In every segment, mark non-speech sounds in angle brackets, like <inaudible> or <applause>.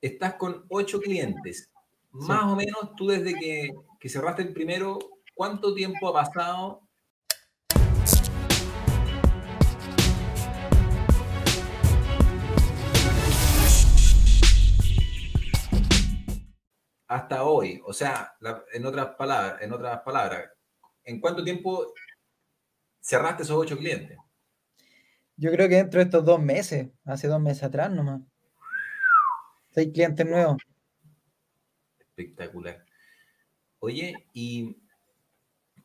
estás con ocho clientes. Más o menos tú desde que, que cerraste el primero, ¿cuánto tiempo ha pasado hasta hoy? O sea, en otras palabras, en otras palabras, ¿en cuánto tiempo cerraste esos ocho clientes? Yo creo que dentro de estos dos meses, hace dos meses atrás nomás. Seis clientes nuevos. Espectacular. Oye, y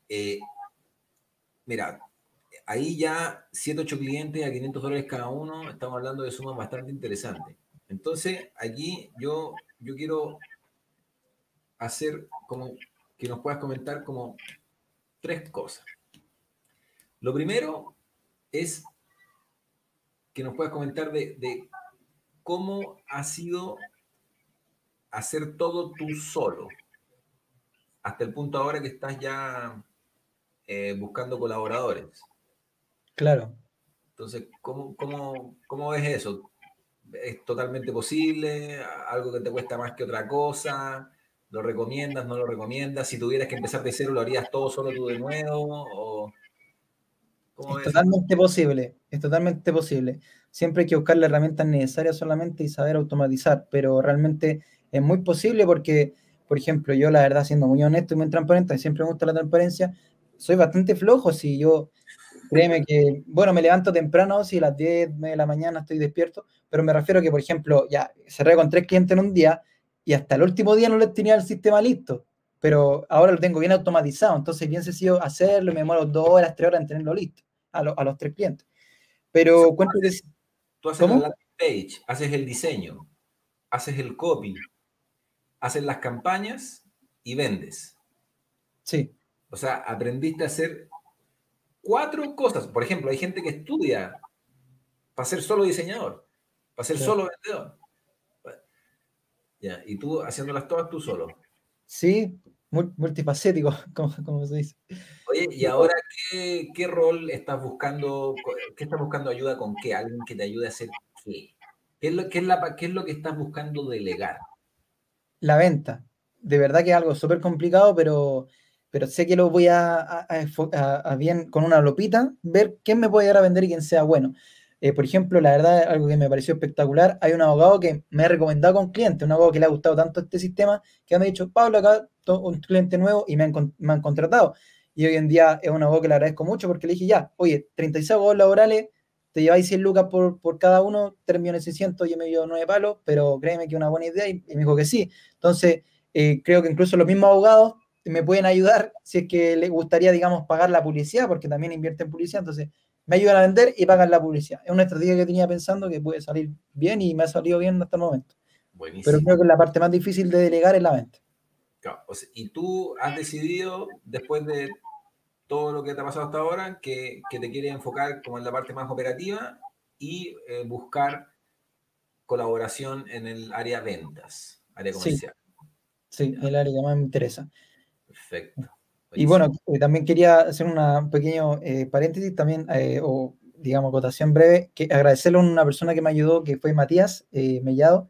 eh, mira, ahí ya 7, 8 clientes a 500 dólares cada uno, estamos hablando de sumas bastante interesantes. Entonces, aquí yo, yo quiero hacer como que nos puedas comentar como tres cosas. Lo primero es que nos puedas comentar de, de ¿cómo ha sido hacer todo tú solo? Hasta el punto ahora que estás ya eh, buscando colaboradores. Claro. Entonces, ¿cómo, cómo, ves eso? ¿Es totalmente posible? ¿Algo que te cuesta más que otra cosa? ¿Lo recomiendas? ¿No lo recomiendas? Si tuvieras que empezar de cero, ¿lo harías todo solo tú de nuevo? Es totalmente posible, es totalmente posible. Siempre hay que buscar las herramientas necesarias solamente y saber automatizar, pero realmente es muy posible porque, por ejemplo, yo la verdad, siendo muy honesto y muy transparente, siempre me gusta la transparencia, soy bastante flojo si yo, créeme que, bueno, me levanto temprano, si a las 10 de la mañana estoy despierto, pero me refiero a que, por ejemplo, ya cerré con tres clientes en un día y hasta el último día no les tenía el sistema listo, pero ahora lo tengo bien automatizado, entonces bien sencillo hacerlo, me demoro dos horas, tres horas en tenerlo listo a, a los tres clientes. Pero cuéntame Tú haces la landing page, haces el diseño, haces el copy, haces las campañas y vendes. Sí. O sea, aprendiste a hacer cuatro cosas. Por ejemplo, hay gente que estudia para ser solo diseñador, para ser solo vendedor. Ya, y tú haciéndolas todas tú solo. Sí, multifacético, <laughs> como, se dice. Oye, ¿y ahora qué, qué, rol estás buscando? ¿Qué estás buscando ayuda con qué? ¿Alguien que te ayude a hacer qué? ¿Qué es lo, qué es la, qué es lo que estás buscando delegar? La venta. De verdad que es algo súper complicado, pero, pero sé que lo voy a, a, a, bien con una lopita, ver quién me puede llegar a vender y quién sea bueno. Eh, por ejemplo, la verdad, algo que me pareció espectacular, hay un abogado que me ha recomendado con cliente, un abogado que le ha gustado tanto este sistema, que me ha dicho, Pablo, acá un cliente nuevo y me han, me han contratado. Y hoy en día es un abogado que le agradezco mucho porque le dije, ya, oye, 36 abogados laborales, te lleváis 100 lucas por, por cada uno, 3 millones 600, yo me llevo 9 palos, pero créeme que es una buena idea y, me dijo que sí. Entonces, eh, creo que incluso los mismos abogados me pueden ayudar si es que les gustaría, digamos, pagar la publicidad, porque también invierte en publicidad, entonces me ayudan a vender y pagan la publicidad. Es una estrategia que tenía pensando que puede salir bien y me ha salido bien hasta el momento. Pero creo que la parte más difícil de delegar es la venta. y tú has decidido, después de todo lo que te ha pasado hasta ahora, que, que te quieres enfocar como en la parte más operativa y eh, buscar colaboración en el área ventas, área comercial. Sí, sí el área que más me interesa. Perfecto. Y bueno, eh, también quería hacer un pequeño eh, paréntesis también, eh, o digamos, acotación breve, que agradecerle a una persona que me ayudó, que fue Matías Mellado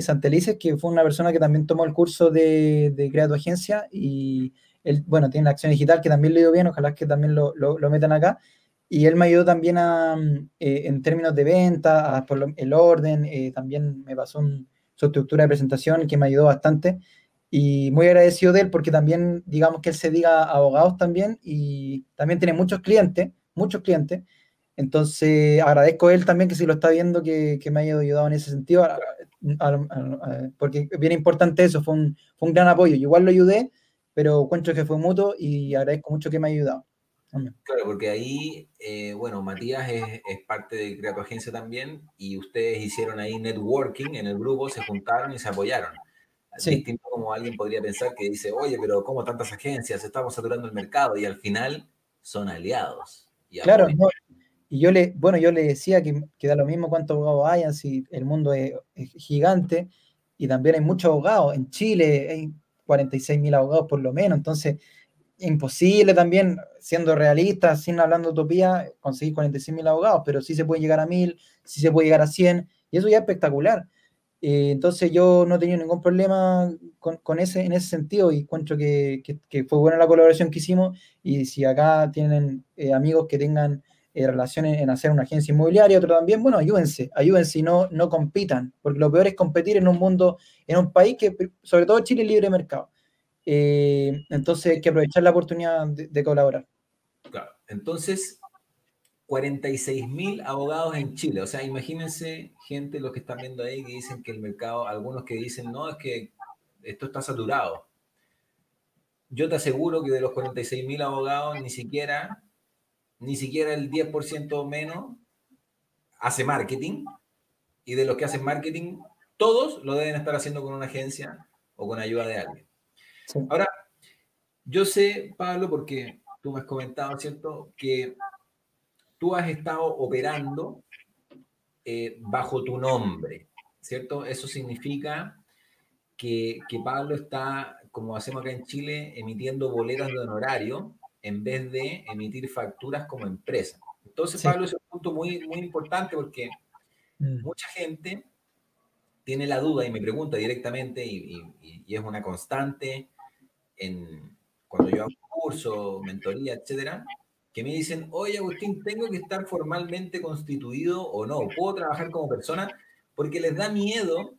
Santelices, que fue una persona que también tomó el curso de, de Crea tu Agencia y él, bueno, tiene la acción digital que también le dio bien, ojalá que también lo, lo, metan acá. Y él me ayudó también a, en términos de venta, a, por el orden, también me pasó su estructura de presentación que me ayudó bastante. Y muy agradecido de él porque también, digamos que él se diga abogados también y también tiene muchos clientes, muchos clientes. Entonces, agradezco a él también que si lo está viendo, que, que me haya ayudado en ese sentido, porque es bien importante eso, fue un, fue un gran apoyo. igual lo ayudé, pero cuento que fue mutuo y agradezco mucho que me haya ayudado. Claro, porque ahí, eh, bueno, Matías es, parte de Crea Agencia también y ustedes hicieron ahí networking en el grupo, se juntaron y se apoyaron. Sí. Distinto como alguien podría pensar que dice, oye, pero ¿cómo tantas agencias? Estamos saturando el mercado y al final son aliados. claro, y yo le, bueno, yo le decía que, que da lo mismo cuántos abogados hayan, si el mundo es, gigante y también hay muchos abogados. En Chile hay 46 mil abogados por lo menos, entonces imposible también, siendo realista, sin hablando de utopía, conseguir 46 mil abogados, pero sí se puede llegar a mil, sí se puede llegar a 100, y eso ya es espectacular. Eh, entonces yo no he tenido ningún problema con, ese, en ese sentido y encuentro que, fue buena la colaboración que hicimos y si acá tienen eh, amigos que tengan eh, relaciones en hacer una agencia inmobiliaria, otro también, bueno, ayúdense, ayúdense y no, no compitan, porque lo peor es competir en un mundo, en un país que, sobre todo Chile, es libre mercado. entonces hay que aprovechar la oportunidad de, de colaborar. Claro, entonces 46 mil abogados en Chile. O sea, imagínense gente, los que están viendo ahí, que dicen que el mercado, algunos que dicen, no, es que esto está saturado. Yo te aseguro que de los 46 mil abogados, ni siquiera, ni siquiera el 10% menos hace marketing. Y de los que hacen marketing, todos lo deben estar haciendo con una agencia o con ayuda de alguien. Ahora, yo sé, Pablo, porque tú me has comentado, ¿cierto? Que tú has estado operando eh, bajo tu nombre, ¿cierto? Eso significa que, Pablo está, como hacemos acá en Chile, emitiendo boletas de honorario en vez de emitir facturas como empresa. Entonces, Pablo, es un punto muy, muy importante porque mm. mucha gente tiene la duda y me pregunta directamente y, y es una constante en, cuando yo hago curso, mentoría, etcétera, que me dicen, oye Agustín, ¿tengo que estar formalmente constituido o no? ¿Puedo trabajar como persona? Porque les da miedo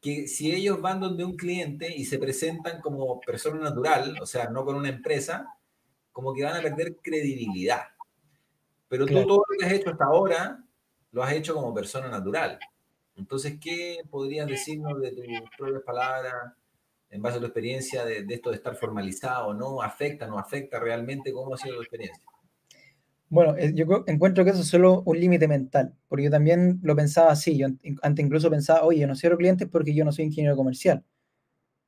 que si ellos van donde un cliente y se presentan como persona natural, o sea, no con una empresa, como que van a perder credibilidad. Pero tú todo lo que has hecho hasta ahora, lo has hecho como persona natural. Entonces, ¿qué podrías decirnos de tus propias palabras, en base a tu experiencia, de, de esto de estar formalizado o no? ¿Afecta, no afecta realmente? ¿Cómo ha sido tu experiencia? Bueno, eh, yo encuentro que eso es solo un límite mental, porque yo también lo pensaba así. Yo antes incluso pensaba, oye, yo no cierro clientes porque yo no soy ingeniero comercial.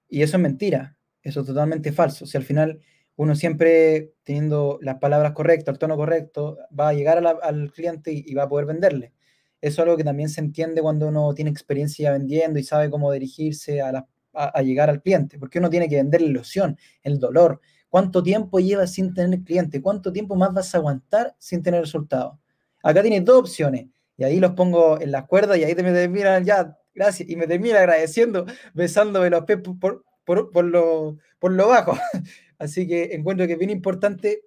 Y eso es mentira, eso es totalmente falso. Si al final uno siempre teniendo las palabras correctas, el tono correcto, va a llegar al cliente y, va a poder venderle. Eso es algo que también se entiende cuando uno tiene experiencia vendiendo y sabe cómo dirigirse a, a llegar al cliente, porque uno tiene que vender la ilusión, el dolor, ¿Cuánto tiempo llevas sin tener cliente? ¿Cuánto tiempo más vas a aguantar sin tener resultados? Acá tienes dos opciones y ahí los pongo en las cuerdas y ahí te me terminan ya, gracias, y me termina agradeciendo, besándome los pies por, por, por, lo, por lo bajo. <laughs> Así que encuentro que es bien importante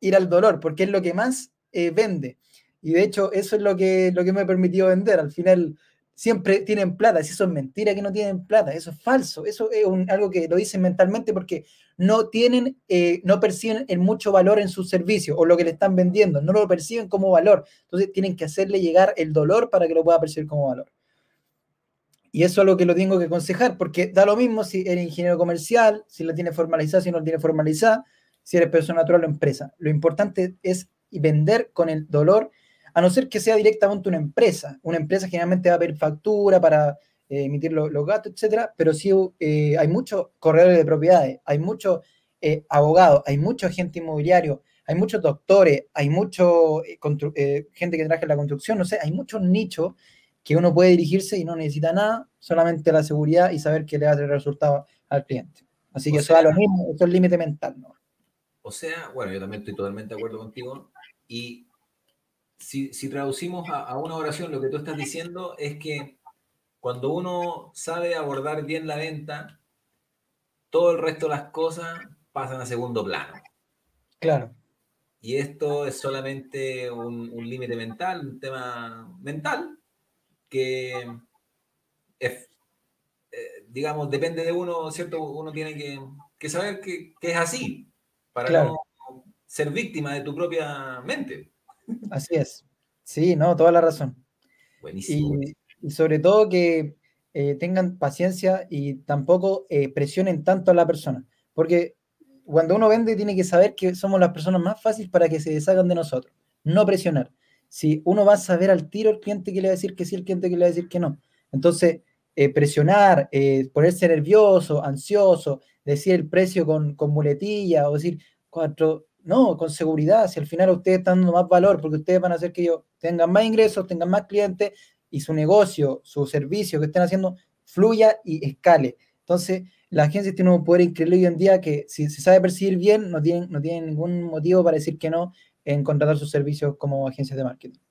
ir al dolor porque es lo que más eh, vende. Y de hecho, eso es lo que, lo que me ha permitido vender. Al final, siempre tienen plata. Eso es mentira que no tienen plata, eso es falso. Eso es algo que lo dicen mentalmente porque no tienen, eh, no perciben el mucho valor en su servicio o lo que le están vendiendo, no lo perciben como valor. Entonces tienen que hacerle llegar el dolor para que lo pueda percibir como valor. Y eso es lo que lo tengo que aconsejar, porque da lo mismo si eres ingeniero comercial, si la tiene formalizada, si no la tiene formalizada, si eres persona natural o empresa. Lo importante es vender con el dolor a no ser que sea directamente una empresa. Una empresa generalmente va a pedir factura para eh, emitir los, gastos, etcétera, pero sí eh, hay muchos corredores de propiedades, hay muchos eh, abogados, hay mucho agente inmobiliario, hay muchos doctores, hay mucho gente que trabaja en la construcción, no sé, hay muchos nichos que uno puede dirigirse y no necesita nada, solamente la seguridad y saber que le va a traer resultado al cliente. Así que eso da lo mismo, eso es límite mental, ¿no? O sea, bueno, yo también estoy totalmente de acuerdo contigo. Y si, traducimos a, una oración, lo que tú estás diciendo es que cuando uno sabe abordar bien la venta, todo el resto de las cosas pasan a segundo plano. Claro. Y esto es solamente un, límite mental, un tema mental, que es, eh, digamos, depende de uno, ¿cierto? Uno tiene que, saber que, es así, para no ser víctima de tu propia mente. Así es. Sí, no, toda la razón. Buenísimo. Y, sobre todo que eh, tengan paciencia y tampoco eh, presionen tanto a la persona. Porque cuando uno vende tiene que saber que somos las personas más fáciles para que se deshagan de nosotros, no presionar. Si uno va a saber al tiro el cliente que le va a decir que sí, el cliente que le va a decir que no. Entonces, eh, presionar, eh, ponerse nervioso, ansioso, decir el precio con, con muletilla o decir cuatro, no, con seguridad, si al final ustedes están dando más valor, porque ustedes van a hacer que ellos tengan más ingresos, tengan más clientes y su negocio, su servicio que estén haciendo fluya y escale. Entonces, la agencia tiene un poder increíble hoy en día que si se sabe percibir bien, no tienen, no tienen ningún motivo para decir que no en contratar sus servicios como agencias de marketing.